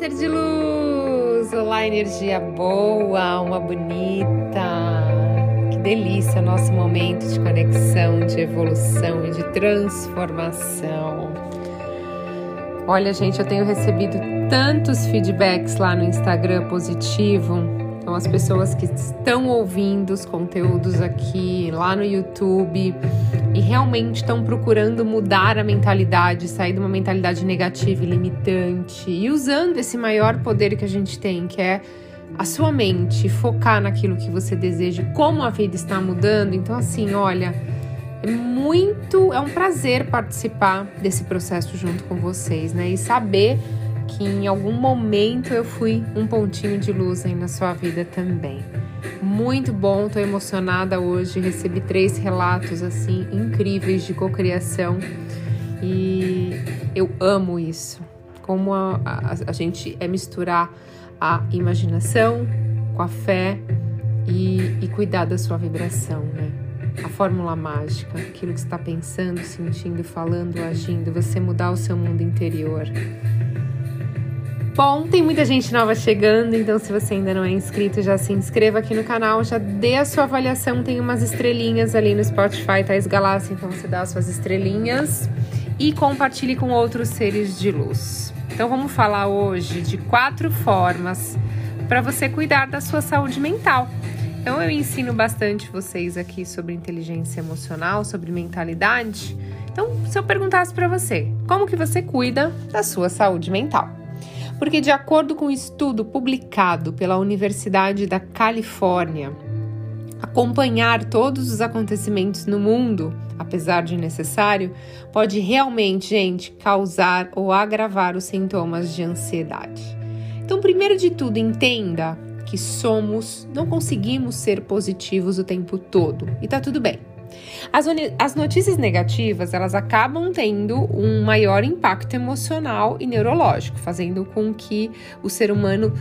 Ser de luz! Olá, energia boa, alma bonita! Que delícia nosso momento de conexão, de evolução e de transformação. Olha, gente, eu tenho recebido tantos feedbacks lá no Instagram positivo então, as pessoas que estão ouvindo os conteúdos aqui, lá no YouTube, e realmente estão procurando mudar a mentalidade, sair de uma mentalidade negativa e limitante, e usando esse maior poder que a gente tem, que é a sua mente, focar naquilo que você deseja, como a vida está mudando. Então, assim, olha. É muito, é um prazer participar desse processo junto com vocês, né? E saber que em algum momento eu fui um pontinho de luz aí na sua vida também. Muito bom, tô emocionada hoje. Recebi três relatos assim incríveis de cocriação e eu amo isso. Como a, a, a gente é misturar a imaginação com a fé e, e cuidar da sua vibração, né? A fórmula mágica, aquilo que está pensando, sentindo, falando, agindo, você mudar o seu mundo interior. Bom, tem muita gente nova chegando, então se você ainda não é inscrito, já se inscreva aqui no canal, já dê a sua avaliação, tem umas estrelinhas ali no Spotify, Thais Galáxia, então você dá as suas estrelinhas e compartilhe com outros seres de luz. Então vamos falar hoje de quatro formas para você cuidar da sua saúde mental. Então eu ensino bastante vocês aqui sobre inteligência emocional, sobre mentalidade. Então, se eu perguntasse para você, como que você cuida da sua saúde mental? Porque, de acordo com um estudo publicado pela Universidade da Califórnia, acompanhar todos os acontecimentos no mundo, apesar de necessário, pode realmente, gente, causar ou agravar os sintomas de ansiedade. Então, primeiro de tudo, entenda que somos, não conseguimos ser positivos o tempo todo e tá tudo bem. As, as notícias negativas, elas acabam tendo um maior impacto emocional e neurológico, fazendo com que o ser humano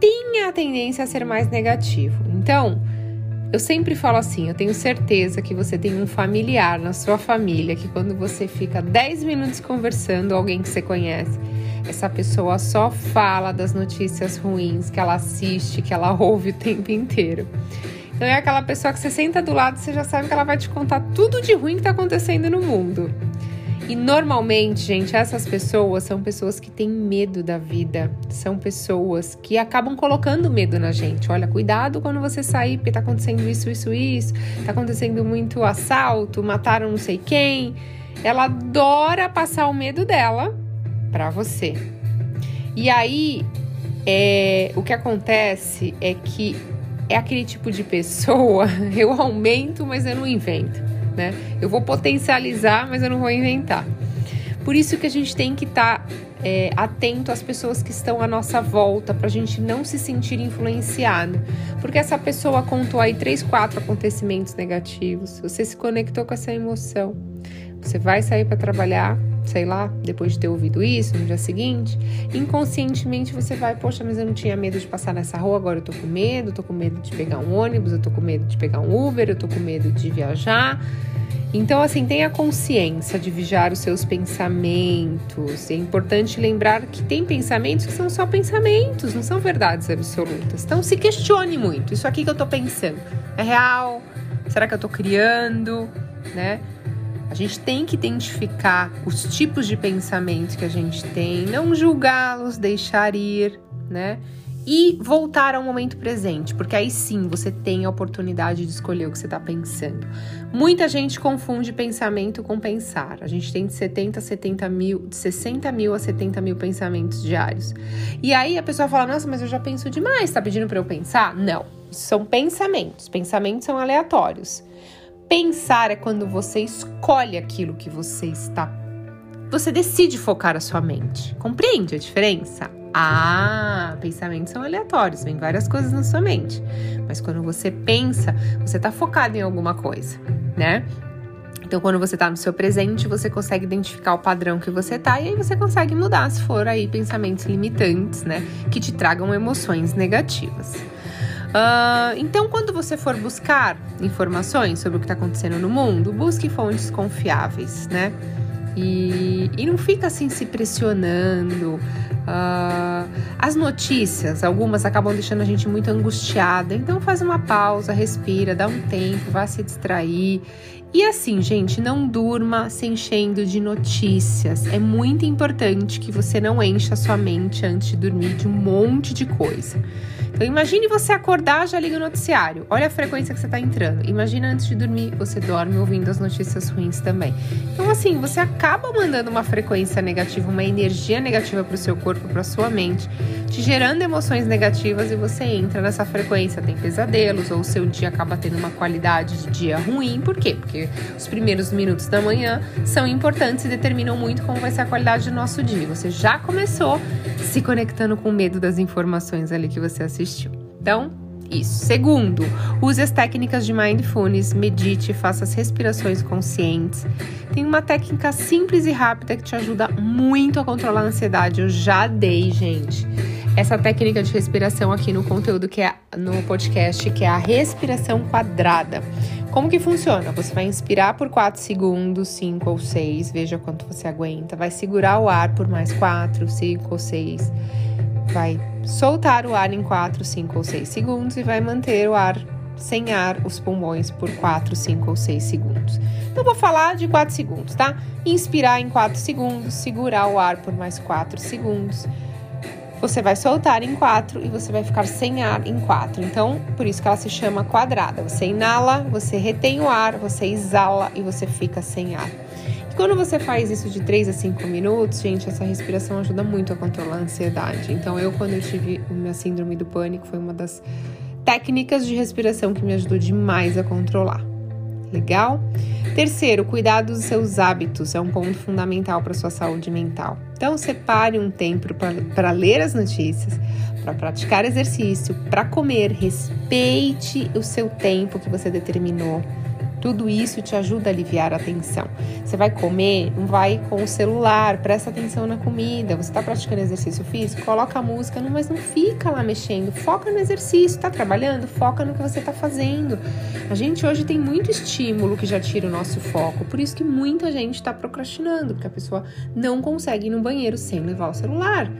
tenha a tendência a ser mais negativo. Então, eu sempre falo assim: eu tenho certeza que você tem um familiar na sua família que, quando você fica 10 minutos conversando, alguém que você conhece, essa pessoa só fala das notícias ruins que ela assiste, que ela ouve o tempo inteiro. Então é aquela pessoa que você senta do lado você já sabe que ela vai te contar tudo de ruim que está acontecendo no mundo. E normalmente, gente, essas pessoas são pessoas que têm medo da vida, são pessoas que acabam colocando medo na gente. Olha, cuidado quando você sair, porque tá acontecendo isso, isso, isso, tá acontecendo muito assalto, mataram não sei quem. Ela adora passar o medo dela para você. E aí, é, o que acontece é que é aquele tipo de pessoa, eu aumento, mas eu não invento, né? Eu vou potencializar, mas eu não vou inventar. Por isso que a gente tem que estar tá, é, atento às pessoas que estão à nossa volta, para a gente não se sentir influenciado. Porque essa pessoa contou aí três, quatro acontecimentos negativos, você se conectou com essa emoção. Você vai sair para trabalhar, sei lá, depois de ter ouvido isso no dia seguinte, inconscientemente você vai, poxa, mas eu não tinha medo de passar nessa rua, agora eu tô com medo, tô com medo de pegar um ônibus, eu tô com medo de pegar um Uber, eu tô com medo de viajar. Então, assim, tenha consciência de vigiar os seus pensamentos. É importante lembrar que tem pensamentos que são só pensamentos, não são verdades absolutas. Então, se questione muito. Isso aqui que eu tô pensando é real? Será que eu tô criando? Né? A gente tem que identificar os tipos de pensamentos que a gente tem, não julgá-los, deixar ir, né? E voltar ao momento presente, porque aí sim você tem a oportunidade de escolher o que você está pensando. Muita gente confunde pensamento com pensar. A gente tem de 70 a 70 mil, de 60 mil a 70 mil pensamentos diários. E aí a pessoa fala: Nossa, mas eu já penso demais, tá pedindo para eu pensar? Não, são pensamentos. Pensamentos são aleatórios. Pensar é quando você escolhe aquilo que você está. Você decide focar a sua mente. Compreende a diferença? Ah, pensamentos são aleatórios, vem várias coisas na sua mente. Mas quando você pensa, você está focado em alguma coisa, né? Então, quando você está no seu presente, você consegue identificar o padrão que você tá e aí você consegue mudar se for aí pensamentos limitantes, né? Que te tragam emoções negativas. Uh, então, quando você for buscar informações sobre o que está acontecendo no mundo, busque fontes confiáveis, né? E, e não fica assim se pressionando. Uh, as notícias, algumas acabam deixando a gente muito angustiada. Então faz uma pausa, respira, dá um tempo, vá se distrair. E assim, gente, não durma se enchendo de notícias. É muito importante que você não encha a sua mente antes de dormir de um monte de coisa. Então imagine você acordar, já liga o noticiário. Olha a frequência que você está entrando. Imagina antes de dormir, você dorme ouvindo as notícias ruins também. Então assim, você acaba mandando uma frequência negativa, uma energia negativa para o seu corpo, para sua mente, te gerando emoções negativas e você entra nessa frequência, tem pesadelos ou o seu dia acaba tendo uma qualidade de dia ruim. Por quê? Porque os primeiros minutos da manhã são importantes e determinam muito como vai ser a qualidade do nosso dia. Você já começou se conectando com medo das informações ali que você assistiu. Então, isso. Segundo, use as técnicas de mindfulness, medite, faça as respirações conscientes. Tem uma técnica simples e rápida que te ajuda muito a controlar a ansiedade. Eu já dei, gente. Essa técnica de respiração aqui no conteúdo que é no podcast, que é a respiração quadrada. Como que funciona? Você vai inspirar por 4 segundos, 5 ou 6, veja quanto você aguenta. Vai segurar o ar por mais 4, 5 ou 6 vai soltar o ar em 4, 5 ou 6 segundos e vai manter o ar sem ar os pulmões por 4, 5 ou 6 segundos. Então vou falar de 4 segundos, tá? Inspirar em 4 segundos, segurar o ar por mais 4 segundos. Você vai soltar em 4 e você vai ficar sem ar em 4. Então, por isso que ela se chama quadrada. Você inala, você retém o ar, você exala e você fica sem ar. Quando você faz isso de 3 a 5 minutos, gente, essa respiração ajuda muito a controlar a ansiedade. Então, eu, quando eu tive minha síndrome do pânico, foi uma das técnicas de respiração que me ajudou demais a controlar. Legal? Terceiro, cuidado dos seus hábitos é um ponto fundamental para sua saúde mental. Então, separe um tempo para ler as notícias, para praticar exercício, para comer. Respeite o seu tempo que você determinou tudo isso te ajuda a aliviar a tensão. Você vai comer, não vai com o celular, presta atenção na comida. Você está praticando exercício físico, coloca a música, mas não fica lá mexendo. Foca no exercício, está trabalhando, foca no que você está fazendo. A gente hoje tem muito estímulo que já tira o nosso foco, por isso que muita gente está procrastinando, porque a pessoa não consegue ir no banheiro sem levar o celular.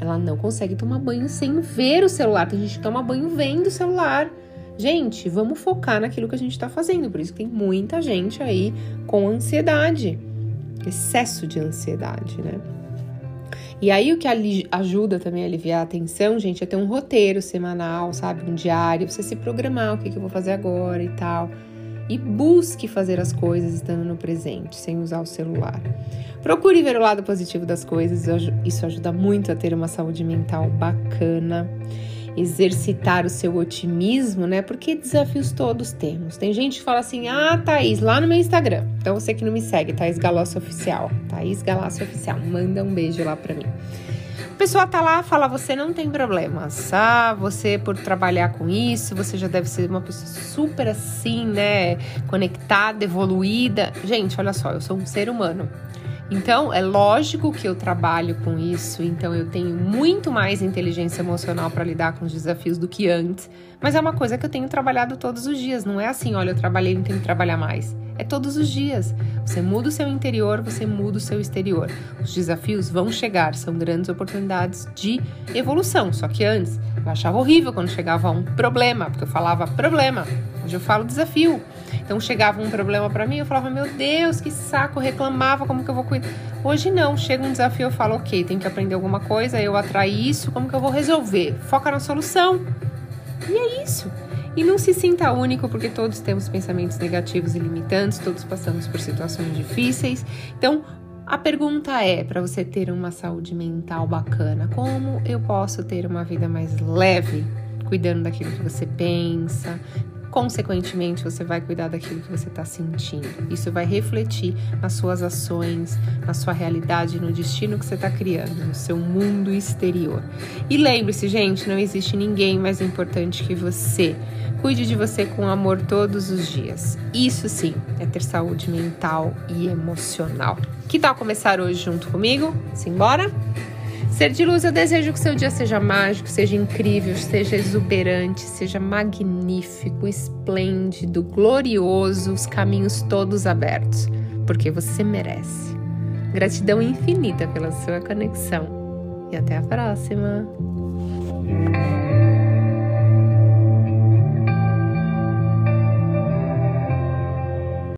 Ela não consegue tomar banho sem ver o celular. Tem gente que toma banho vendo o celular. Gente, vamos focar naquilo que a gente está fazendo. Por isso que tem muita gente aí com ansiedade, excesso de ansiedade, né? E aí o que ajuda também a aliviar a tensão, gente, é ter um roteiro semanal, sabe? Um diário, você se programar o que, que eu vou fazer agora e tal. E busque fazer as coisas estando no presente, sem usar o celular. Procure ver o lado positivo das coisas, isso ajuda muito a ter uma saúde mental bacana exercitar o seu otimismo, né? Porque desafios todos temos. Tem gente que fala assim: ah, Thaís, lá no meu Instagram. Então você que não me segue, Thaís Galaço Oficial. Thaís Galaço Oficial, manda um beijo lá pra mim. A pessoa tá lá fala: você não tem problemas. Ah, você por trabalhar com isso, você já deve ser uma pessoa super assim, né? Conectada, evoluída. Gente, olha só, eu sou um ser humano. Então, é lógico que eu trabalho com isso, então eu tenho muito mais inteligência emocional para lidar com os desafios do que antes, mas é uma coisa que eu tenho trabalhado todos os dias, não é assim, olha, eu trabalhei, não tenho que trabalhar mais. É todos os dias. Você muda o seu interior, você muda o seu exterior. Os desafios vão chegar, são grandes oportunidades de evolução. Só que antes eu achava horrível quando chegava um problema, porque eu falava problema. Eu falo desafio. Então chegava um problema para mim, eu falava, meu Deus, que saco, reclamava, como que eu vou cuidar? Hoje não, chega um desafio, eu falo, ok, tenho que aprender alguma coisa, eu atraí isso, como que eu vou resolver? Foca na solução. E é isso. E não se sinta único, porque todos temos pensamentos negativos e limitantes, todos passamos por situações difíceis. Então, a pergunta é: para você ter uma saúde mental bacana, como eu posso ter uma vida mais leve, cuidando daquilo que você pensa, Consequentemente, você vai cuidar daquilo que você está sentindo. Isso vai refletir nas suas ações, na sua realidade, no destino que você está criando, no seu mundo exterior. E lembre-se, gente, não existe ninguém mais importante que você. Cuide de você com amor todos os dias. Isso sim é ter saúde mental e emocional. Que tal começar hoje junto comigo? Simbora? Ser de luz, eu desejo que seu dia seja mágico, seja incrível, seja exuberante, seja magnífico, esplêndido, glorioso, os caminhos todos abertos, porque você merece. Gratidão infinita pela sua conexão e até a próxima!